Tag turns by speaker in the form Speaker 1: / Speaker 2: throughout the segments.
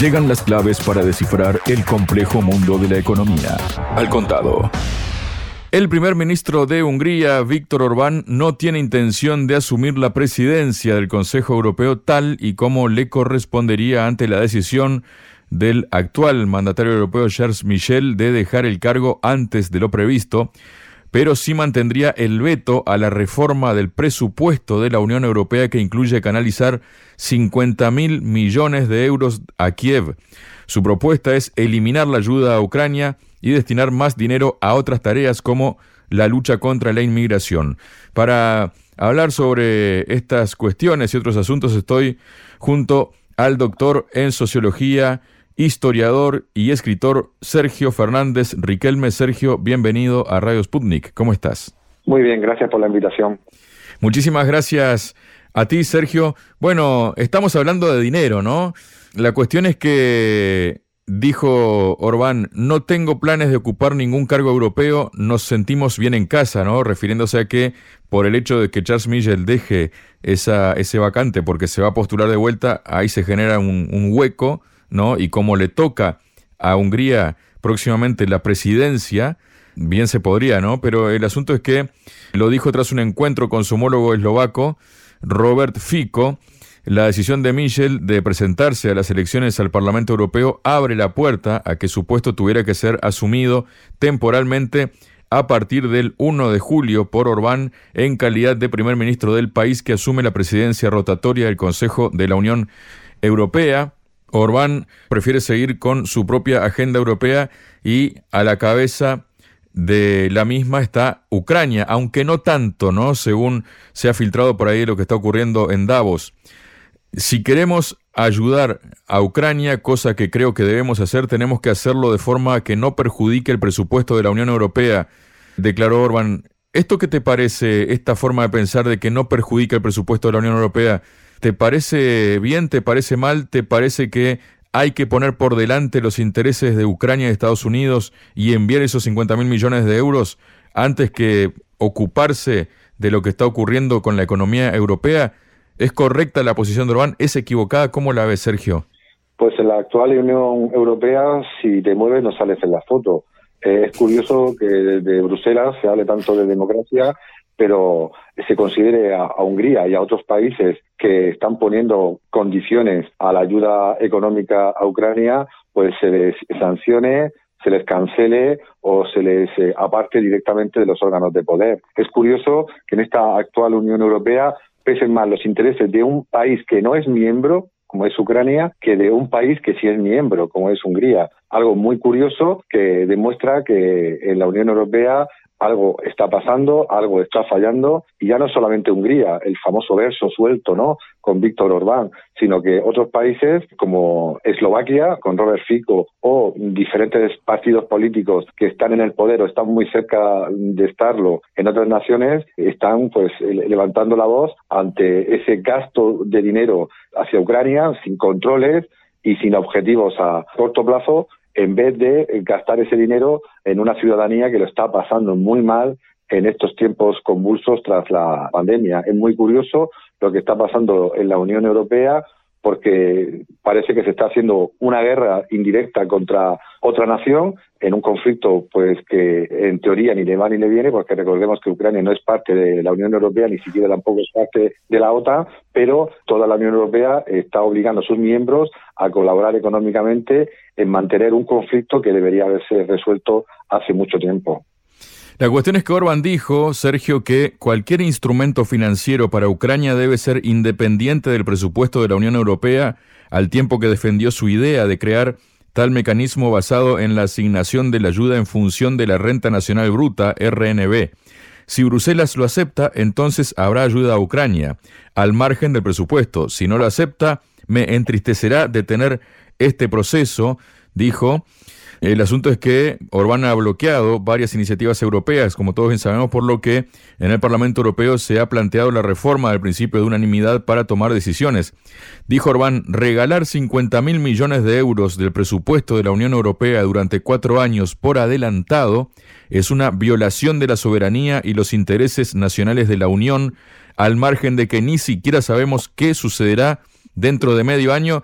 Speaker 1: Llegan las claves para descifrar el complejo mundo de la economía. Al contado. El primer ministro de Hungría, Víctor Orbán, no tiene intención de asumir la presidencia del Consejo Europeo tal y como le correspondería ante la decisión del actual mandatario europeo Charles Michel de dejar el cargo antes de lo previsto, pero sí mantendría el veto a la reforma del presupuesto de la Unión Europea que incluye canalizar 50 mil millones de euros a Kiev. Su propuesta es eliminar la ayuda a Ucrania y destinar más dinero a otras tareas como la lucha contra la inmigración. Para hablar sobre estas cuestiones y otros asuntos estoy junto al doctor en sociología historiador y escritor Sergio Fernández Riquelme. Sergio, bienvenido a Radio Sputnik. ¿Cómo estás?
Speaker 2: Muy bien, gracias por la invitación.
Speaker 1: Muchísimas gracias a ti, Sergio. Bueno, estamos hablando de dinero, ¿no? La cuestión es que dijo Orbán, no tengo planes de ocupar ningún cargo europeo, nos sentimos bien en casa, ¿no? Refiriéndose a que por el hecho de que Charles Michel deje esa, ese vacante porque se va a postular de vuelta, ahí se genera un, un hueco ¿no? Y como le toca a Hungría próximamente la presidencia, bien se podría, ¿no? Pero el asunto es que lo dijo tras un encuentro con su homólogo eslovaco, Robert Fico, la decisión de Michel de presentarse a las elecciones al Parlamento Europeo abre la puerta a que su puesto tuviera que ser asumido temporalmente a partir del 1 de julio por Orbán en calidad de primer ministro del país que asume la presidencia rotatoria del Consejo de la Unión Europea. Orbán prefiere seguir con su propia agenda europea y a la cabeza de la misma está Ucrania, aunque no tanto, ¿no? Según se ha filtrado por ahí lo que está ocurriendo en Davos. Si queremos ayudar a Ucrania, cosa que creo que debemos hacer, tenemos que hacerlo de forma que no perjudique el presupuesto de la Unión Europea, declaró Orbán. ¿Esto qué te parece, esta forma de pensar de que no perjudica el presupuesto de la Unión Europea? ¿Te parece bien? ¿Te parece mal? ¿Te parece que hay que poner por delante los intereses de Ucrania y Estados Unidos y enviar esos 50 mil millones de euros antes que ocuparse de lo que está ocurriendo con la economía europea? ¿Es correcta la posición de Orbán? ¿Es equivocada? ¿Cómo la ves, Sergio?
Speaker 2: Pues en la actual Unión Europea, si te mueves, no sales en la foto. Eh, es curioso que desde Bruselas se hable tanto de democracia pero se considere a, Hungría y a otros países que están poniendo condiciones a la ayuda económica a Ucrania, pues se les sancione, se les cancele o se les eh, aparte directamente de los órganos de poder. Es curioso que en esta actual Unión Europea pesen más los intereses de un país que no es miembro como es Ucrania, que de un país que sí es miembro, como es Hungría. Algo muy curioso que demuestra que en la Unión Europea algo está pasando, algo está fallando, y ya no solamente Hungría, el famoso verso suelto, ¿no? Con Víctor Orbán, sino que otros países como Eslovaquia, con Robert Fico, o diferentes partidos políticos que están en el poder o están muy cerca de estarlo en otras naciones, están pues levantando la voz ante ese gasto de dinero hacia Ucrania sin controles y sin objetivos a corto plazo en vez de gastar ese dinero en una ciudadanía que lo está pasando muy mal en estos tiempos convulsos tras la pandemia. Es muy curioso lo que está pasando en la Unión Europea porque parece que se está haciendo una guerra indirecta contra otra nación en un conflicto pues que en teoría ni le va ni le viene porque recordemos que Ucrania no es parte de la Unión Europea ni siquiera tampoco es parte de la OTAN pero toda la Unión Europea está obligando a sus miembros a colaborar económicamente en mantener un conflicto que debería haberse resuelto hace mucho tiempo.
Speaker 1: La cuestión es que Orban dijo, Sergio, que cualquier instrumento financiero para Ucrania debe ser independiente del presupuesto de la Unión Europea, al tiempo que defendió su idea de crear tal mecanismo basado en la asignación de la ayuda en función de la renta nacional bruta, RNB. Si Bruselas lo acepta, entonces habrá ayuda a Ucrania, al margen del presupuesto. Si no lo acepta, me entristecerá detener este proceso, dijo, el asunto es que Orbán ha bloqueado varias iniciativas europeas, como todos bien sabemos, por lo que en el Parlamento Europeo se ha planteado la reforma del principio de unanimidad para tomar decisiones. Dijo Orbán, regalar 50 mil millones de euros del presupuesto de la Unión Europea durante cuatro años por adelantado es una violación de la soberanía y los intereses nacionales de la Unión, al margen de que ni siquiera sabemos qué sucederá dentro de medio año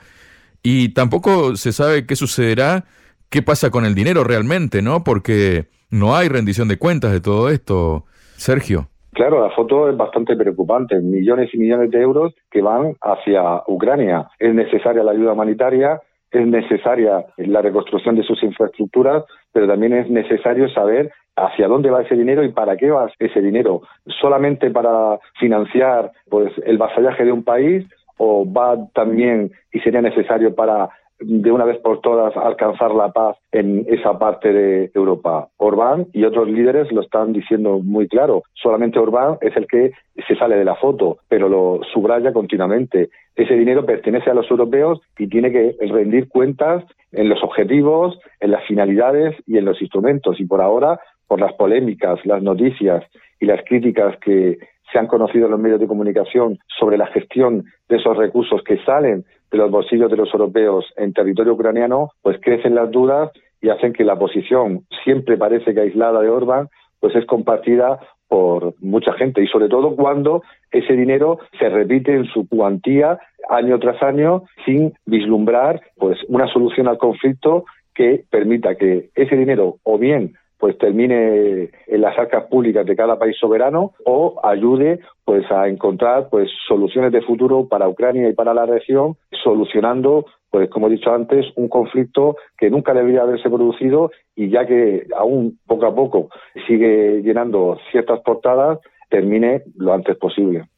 Speaker 1: y tampoco se sabe qué sucederá, qué pasa con el dinero realmente, ¿no? Porque no hay rendición de cuentas de todo esto, Sergio.
Speaker 2: Claro, la foto es bastante preocupante. Millones y millones de euros que van hacia Ucrania. Es necesaria la ayuda humanitaria, es necesaria la reconstrucción de sus infraestructuras, pero también es necesario saber hacia dónde va ese dinero y para qué va ese dinero. ¿Solamente para financiar pues el vasallaje de un país o va también y sería necesario para de una vez por todas alcanzar la paz en esa parte de Europa. Orbán y otros líderes lo están diciendo muy claro. Solamente Orbán es el que se sale de la foto, pero lo subraya continuamente. Ese dinero pertenece a los europeos y tiene que rendir cuentas en los objetivos, en las finalidades y en los instrumentos. Y por ahora, por las polémicas, las noticias y las críticas que se han conocido los medios de comunicación sobre la gestión de esos recursos que salen de los bolsillos de los europeos en territorio ucraniano, pues crecen las dudas y hacen que la posición, siempre parece que aislada de Orbán, pues es compartida por mucha gente y sobre todo cuando ese dinero se repite en su cuantía año tras año sin vislumbrar pues una solución al conflicto que permita que ese dinero o bien pues termine en las arcas públicas de cada país soberano o ayude pues a encontrar pues soluciones de futuro para Ucrania y para la región solucionando pues como he dicho antes un conflicto que nunca debería haberse producido y ya que aún poco a poco sigue llenando ciertas portadas termine lo antes posible.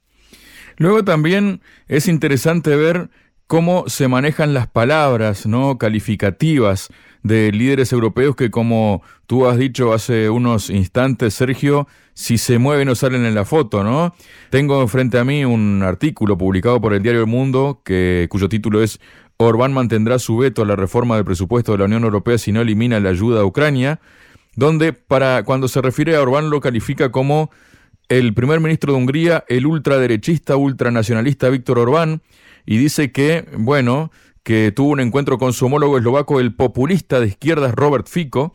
Speaker 1: Luego también es interesante ver cómo se manejan las palabras no calificativas de líderes europeos que, como tú has dicho hace unos instantes, Sergio, si se mueven o salen en la foto, ¿no? Tengo frente a mí un artículo publicado por el diario El Mundo que, cuyo título es Orbán mantendrá su veto a la reforma del presupuesto de la Unión Europea si no elimina la ayuda a Ucrania, donde para cuando se refiere a Orbán lo califica como el primer ministro de Hungría, el ultraderechista, ultranacionalista Víctor Orbán, y dice que, bueno, que tuvo un encuentro con su homólogo eslovaco, el populista de izquierdas Robert Fico,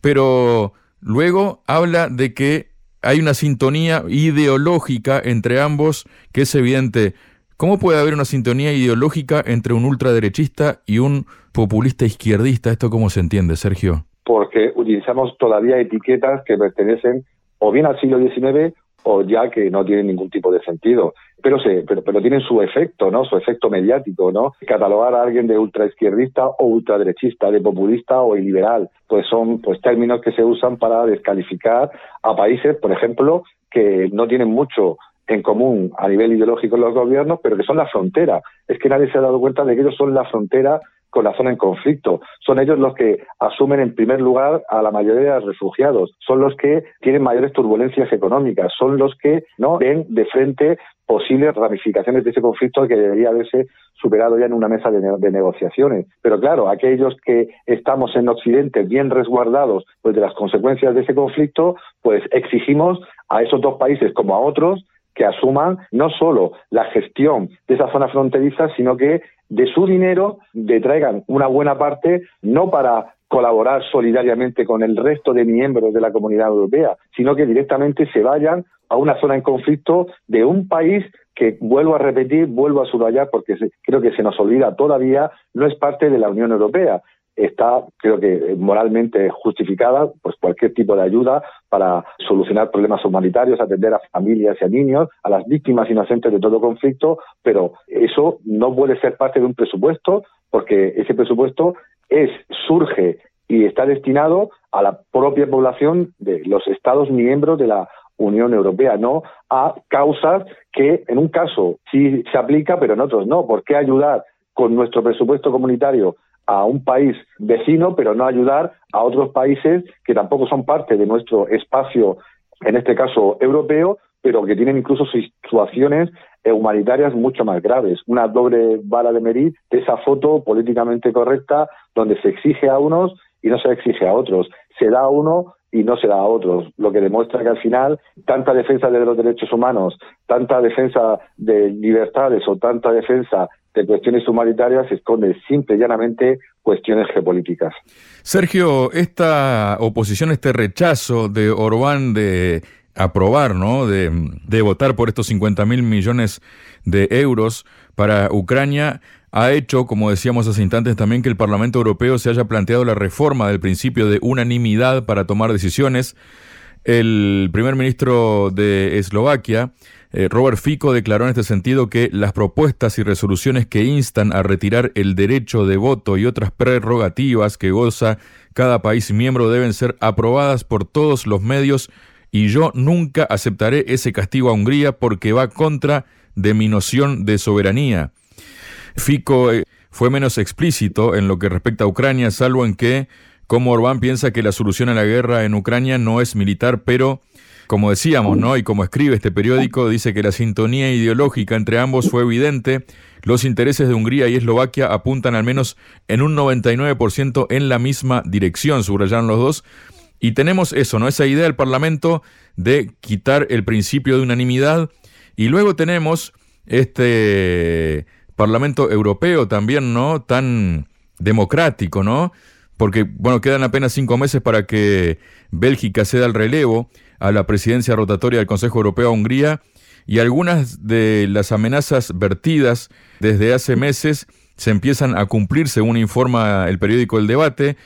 Speaker 1: pero luego habla de que hay una sintonía ideológica entre ambos que es evidente. ¿Cómo puede haber una sintonía ideológica entre un ultraderechista y un populista izquierdista? ¿Esto cómo se entiende, Sergio?
Speaker 2: Porque utilizamos todavía etiquetas que pertenecen o bien al siglo XIX o ya que no tienen ningún tipo de sentido. Pero, se, pero, pero tienen su efecto, ¿no? Su efecto mediático, ¿no? Catalogar a alguien de ultraizquierdista o ultraderechista, de populista o liberal, pues son pues términos que se usan para descalificar a países, por ejemplo, que no tienen mucho en común a nivel ideológico los gobiernos, pero que son la frontera. Es que nadie se ha dado cuenta de que ellos son la frontera con la zona en conflicto. Son ellos los que asumen en primer lugar a la mayoría de los refugiados, son los que tienen mayores turbulencias económicas, son los que no ven de frente posibles ramificaciones de ese conflicto que debería haberse superado ya en una mesa de, negociaciones. Pero claro, aquellos que estamos en Occidente bien resguardados pues, de las consecuencias de ese conflicto, pues exigimos a esos dos países como a otros que asuman no solo la gestión de esa zona fronteriza, sino que de su dinero detraigan una buena parte no para colaborar solidariamente con el resto de miembros de la comunidad europea, sino que directamente se vayan a una zona en conflicto de un país que, vuelvo a repetir, vuelvo a subrayar, porque creo que se nos olvida todavía, no es parte de la Unión Europea está, creo que moralmente justificada, pues cualquier tipo de ayuda para solucionar problemas humanitarios, atender a familias y a niños, a las víctimas inocentes de todo conflicto, pero eso no puede ser parte de un presupuesto, porque ese presupuesto es, surge y está destinado a la propia población de los Estados miembros de la Unión Europea, no a causas que en un caso sí se aplica, pero en otros no. ¿Por qué ayudar con nuestro presupuesto comunitario a un país vecino, pero no ayudar a otros países que tampoco son parte de nuestro espacio, en este caso europeo, pero que tienen incluso situaciones humanitarias mucho más graves. Una doble bala de medir de esa foto políticamente correcta donde se exige a unos y no se exige a otros. Se da a uno y no se da a otros, lo que demuestra que al final tanta defensa de los derechos humanos, tanta defensa de libertades o tanta defensa de cuestiones humanitarias esconde simple y llanamente cuestiones geopolíticas.
Speaker 1: Sergio, esta oposición, este rechazo de Orbán de aprobar, ¿no? De, de votar por estos 50 mil millones de euros para Ucrania ha hecho, como decíamos hace instantes también, que el Parlamento Europeo se haya planteado la reforma del principio de unanimidad para tomar decisiones. El primer ministro de Eslovaquia, eh, Robert Fico, declaró en este sentido que las propuestas y resoluciones que instan a retirar el derecho de voto y otras prerrogativas que goza cada país miembro deben ser aprobadas por todos los medios y yo nunca aceptaré ese castigo a Hungría porque va contra de mi noción de soberanía. Fico eh, fue menos explícito en lo que respecta a Ucrania, salvo en que, como Orbán piensa que la solución a la guerra en Ucrania no es militar, pero, como decíamos, ¿no? Y como escribe este periódico, dice que la sintonía ideológica entre ambos fue evidente. Los intereses de Hungría y Eslovaquia apuntan al menos en un 99% en la misma dirección, subrayaron los dos. Y tenemos eso, ¿no? Esa idea del Parlamento de quitar el principio de unanimidad. Y luego tenemos este Parlamento Europeo también, ¿no? Tan democrático, ¿no? Porque, bueno, quedan apenas cinco meses para que Bélgica ceda el relevo a la presidencia rotatoria del Consejo Europeo a Hungría y algunas de las amenazas vertidas desde hace meses se empiezan a cumplir, según informa el periódico El Debate.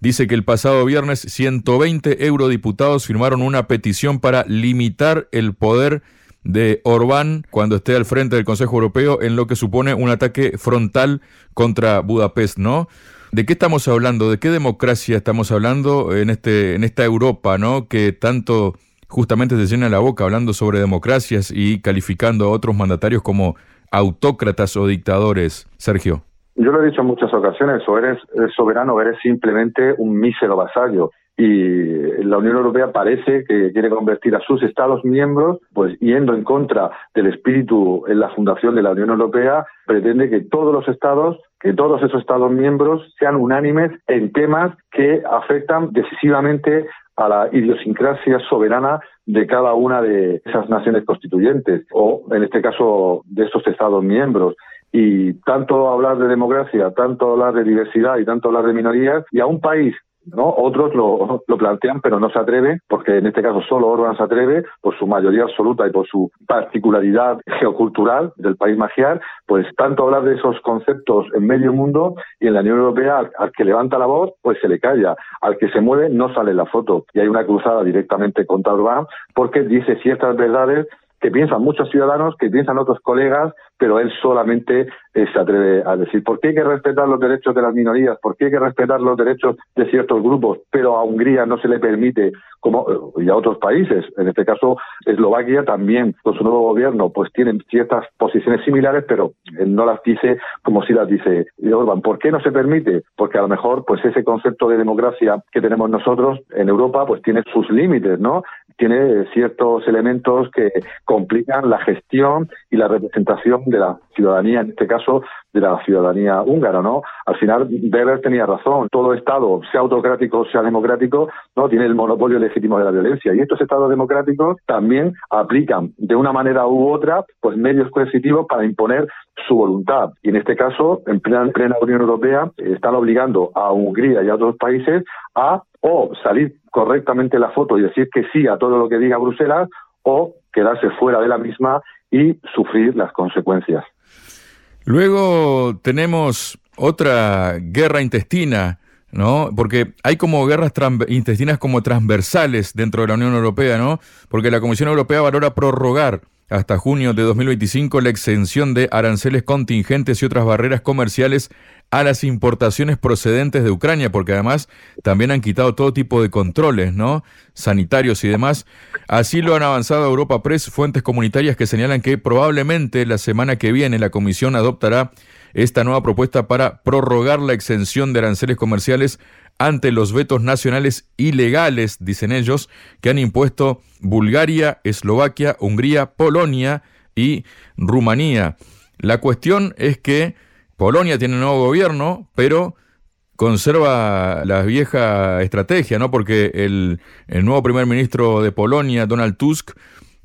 Speaker 1: Dice que el pasado viernes 120 eurodiputados firmaron una petición para limitar el poder de Orbán cuando esté al frente del Consejo Europeo en lo que supone un ataque frontal contra Budapest, ¿no? ¿De qué estamos hablando? ¿De qué democracia estamos hablando en este en esta Europa, ¿no? Que tanto justamente se llena la boca hablando sobre democracias y calificando a otros mandatarios como autócratas o dictadores, Sergio.
Speaker 2: Yo lo he dicho en muchas ocasiones, o eres soberano o eres simplemente un mísero vasallo y la Unión Europea parece que quiere convertir a sus Estados miembros, pues yendo en contra del espíritu en la fundación de la Unión Europea, pretende que todos los Estados, que todos esos Estados miembros sean unánimes en temas que afectan decisivamente a la idiosincrasia soberana de cada una de esas naciones constituyentes, o en este caso de esos Estados miembros. Y tanto hablar de democracia, tanto hablar de diversidad y tanto hablar de minorías, y a un país ¿no? Otros lo, plantean, pero no se atreven, porque en este caso solo Orban se atreve, por su mayoría absoluta y por su particularidad geocultural del país magiar, pues tanto hablar de esos conceptos en medio mundo y en la Unión Europea, al, al, que levanta la voz, pues se le calla, al que se mueve no sale la foto. Y hay una cruzada directamente contra Orbán, porque dice ciertas verdades que piensan muchos ciudadanos, que piensan otros colegas, pero él solamente eh, se atreve a decir, ¿por qué hay que respetar los derechos de las minorías? ¿Por qué hay que respetar los derechos de ciertos grupos? Pero a Hungría no se le permite, como y a otros países, en este caso Eslovaquia también, con su nuevo gobierno, pues tienen ciertas posiciones similares, pero no las dice como si las dice Orban. ¿Por qué no se permite? Porque a lo mejor, pues ese concepto de democracia que tenemos nosotros en Europa, pues tiene sus límites, ¿no? Tiene ciertos elementos que complican la gestión y la representación de la ciudadanía, en este caso de la ciudadanía húngara, ¿no? Al final, Weber tenía razón. Todo Estado, sea autocrático, sea democrático, no tiene el monopolio legítimo de la violencia. Y estos Estados democráticos también aplican, de una manera u otra, pues medios coercitivos para imponer su voluntad. Y en este caso, en plena, en plena Unión Europea, están obligando a Hungría y a otros países a o salir correctamente la foto y decir que sí a todo lo que diga Bruselas, o quedarse fuera de la misma y sufrir las consecuencias.
Speaker 1: Luego tenemos otra guerra intestina, ¿no? Porque hay como guerras intestinas como transversales dentro de la Unión Europea, ¿no? Porque la Comisión Europea valora prorrogar hasta junio de 2025 la exención de aranceles contingentes y otras barreras comerciales a las importaciones procedentes de Ucrania, porque además también han quitado todo tipo de controles, ¿no? Sanitarios y demás. Así lo han avanzado Europa Press, fuentes comunitarias que señalan que probablemente la semana que viene la Comisión adoptará esta nueva propuesta para prorrogar la exención de aranceles comerciales ante los vetos nacionales ilegales, dicen ellos, que han impuesto Bulgaria, Eslovaquia, Hungría, Polonia y Rumanía. La cuestión es que Polonia tiene un nuevo gobierno, pero conserva la vieja estrategia, ¿no? Porque el, el, nuevo primer ministro de Polonia, Donald Tusk,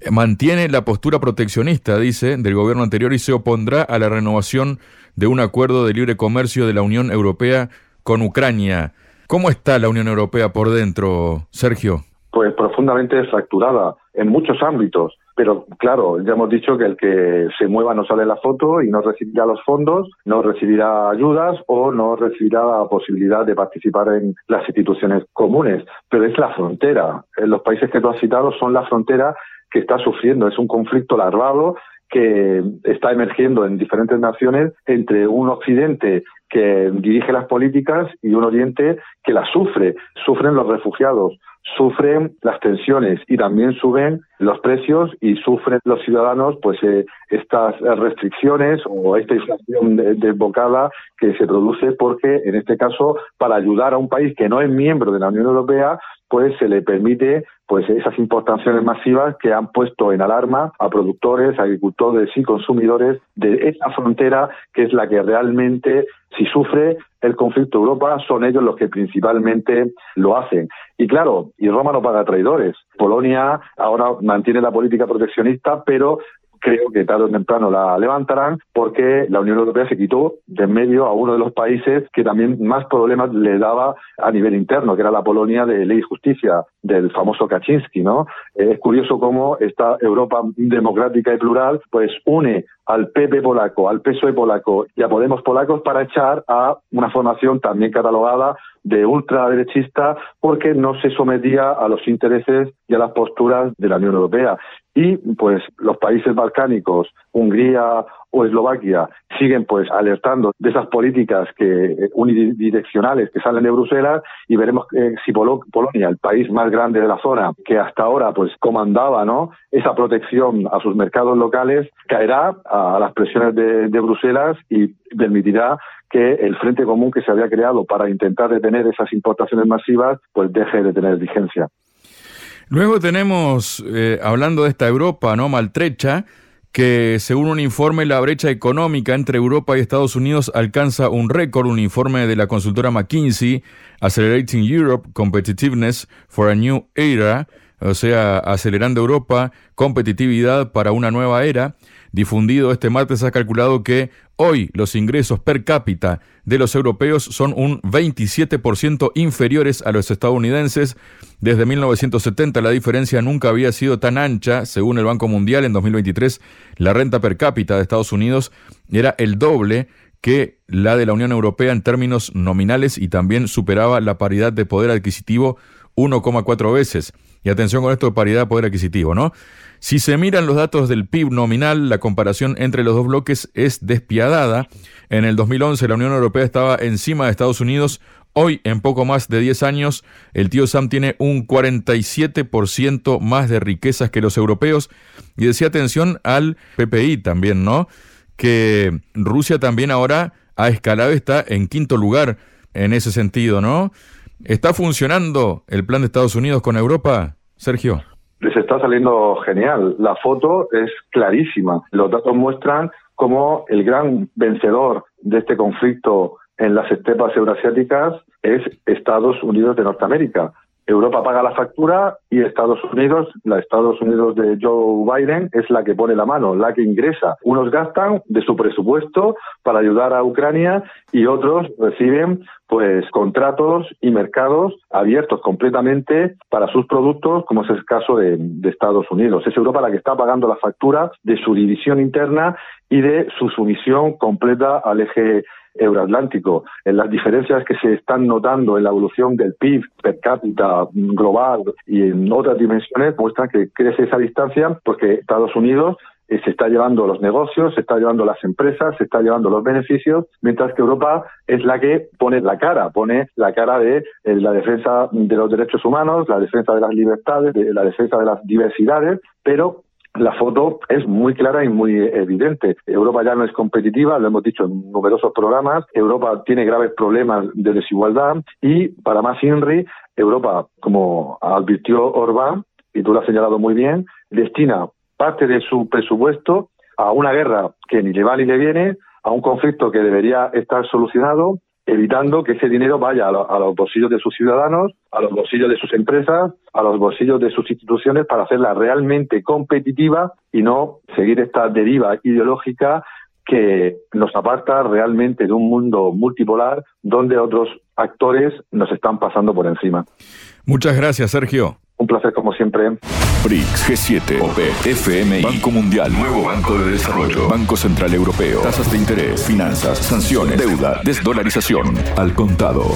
Speaker 1: mantiene la postura proteccionista, dice, del gobierno anterior y se opondrá a la renovación de un acuerdo de libre comercio de la Unión Europea con Ucrania. ¿Cómo está la Unión Europea por dentro, Sergio?
Speaker 2: Pues profundamente fracturada en muchos ámbitos pero claro, ya hemos dicho que el que se mueva no sale la foto y no recibirá los fondos, no recibirá ayudas o no recibirá la posibilidad de participar en las instituciones comunes. Pero es la frontera. Los países que tú has citado son la frontera que está sufriendo. Es un conflicto larvado que está emergiendo en diferentes naciones entre un occidente que dirige las políticas y un oriente que las sufre. Sufren los refugiados, sufren las tensiones y también suben los precios y sufren los ciudadanos pues eh, estas restricciones o esta inflación desbocada que se produce porque en este caso para ayudar a un país que no es miembro de la Unión Europea pues se le permite pues esas importaciones masivas que han puesto en alarma a productores, agricultores y consumidores de esa frontera que es la que realmente si sufre el conflicto Europa son ellos los que principalmente lo hacen. Y claro, y Roma no paga traidores. Polonia ahora mantiene la política proteccionista, pero creo que tarde o temprano la levantarán porque la Unión Europea se quitó de en medio a uno de los países que también más problemas le daba a nivel interno, que era la Polonia de Ley y Justicia, del famoso Kaczynski, ¿no? Es curioso cómo esta Europa democrática y plural pues une al PP polaco, al PSOE polaco y a Podemos polacos para echar a una formación también catalogada de ultraderechista porque no se sometía a los intereses y a las posturas de la Unión Europea. Y pues los países balcánicos, Hungría o Eslovaquia, siguen pues alertando de esas políticas que eh, unidireccionales que salen de Bruselas y veremos eh, si Polonia, el país más grande de la zona, que hasta ahora pues comandaba ¿no? esa protección a sus mercados locales, caerá a las presiones de, Bruselas y permitirá que el frente común que se había creado para intentar detener esas importaciones masivas, pues deje de tener vigencia.
Speaker 1: Luego tenemos, eh, hablando de esta Europa no maltrecha, que según un informe la brecha económica entre Europa y Estados Unidos alcanza un récord, un informe de la consultora McKinsey, Accelerating Europe Competitiveness for a New Era, o sea, acelerando Europa, competitividad para una nueva era, difundido este martes ha calculado que hoy los ingresos per cápita de los europeos son un 27% inferiores a los estadounidenses. Desde 1970 la diferencia nunca había sido tan ancha. Según el Banco Mundial, en 2023 la renta per cápita de Estados Unidos era el doble que la de la Unión Europea en términos nominales y también superaba la paridad de poder adquisitivo 1,4 veces. Y atención con esto de paridad de poder adquisitivo, ¿no? Si se miran los datos del PIB nominal, la comparación entre los dos bloques es despiadada. En el 2011 la Unión Europea estaba encima de Estados Unidos. Hoy, en poco más de 10 años, el tío Sam tiene un 47% más de riquezas que los europeos. Y decía atención al PPI también, ¿no? Que Rusia también ahora ha escalado, está en quinto lugar en ese sentido, ¿no? ¿Está funcionando el plan de Estados Unidos con Europa, Sergio?
Speaker 2: Les está saliendo genial. La foto es clarísima. Los datos muestran cómo el gran vencedor de este conflicto en las estepas eurasiáticas es Estados Unidos de Norteamérica. Europa paga la factura y Estados Unidos, la Estados Unidos de Joe Biden, es la que pone la mano, la que ingresa. Unos gastan de su presupuesto para ayudar a Ucrania y otros reciben pues contratos y mercados abiertos completamente para sus productos, como es el caso de, de Estados Unidos. Es Europa la que está pagando la factura de su división interna y de su sumisión completa al eje euroatlántico. En las diferencias que se están notando en la evolución del PIB per cápita global y en otras dimensiones muestran que crece esa distancia porque Estados Unidos eh, se está llevando los negocios, se está llevando las empresas, se está llevando los beneficios, mientras que Europa es la que pone la cara, pone la cara de eh, la defensa de los derechos humanos, la defensa de las libertades, de la defensa de las diversidades, pero la foto es muy clara y muy evidente. Europa ya no es competitiva, lo hemos dicho en numerosos programas. Europa tiene graves problemas de desigualdad y, para más INRI, Europa, como advirtió Orbán, y tú lo has señalado muy bien, destina parte de su presupuesto a una guerra que ni le va ni le viene, a un conflicto que debería estar solucionado evitando que ese dinero vaya a, los bolsillos de sus ciudadanos, a los bolsillos de sus empresas, a los bolsillos de sus instituciones para hacerla realmente competitiva y no seguir esta deriva ideológica que nos aparta realmente de un mundo multipolar donde otros actores nos están pasando por encima.
Speaker 1: Muchas gracias, Sergio.
Speaker 2: Un placer como siempre.
Speaker 1: BRICS, G7, OPE, FMI, Banco Mundial, Nuevo Banco de Desarrollo, Banco Central Europeo, tasas de interés, finanzas, sanciones, deuda, desdolarización, al contado.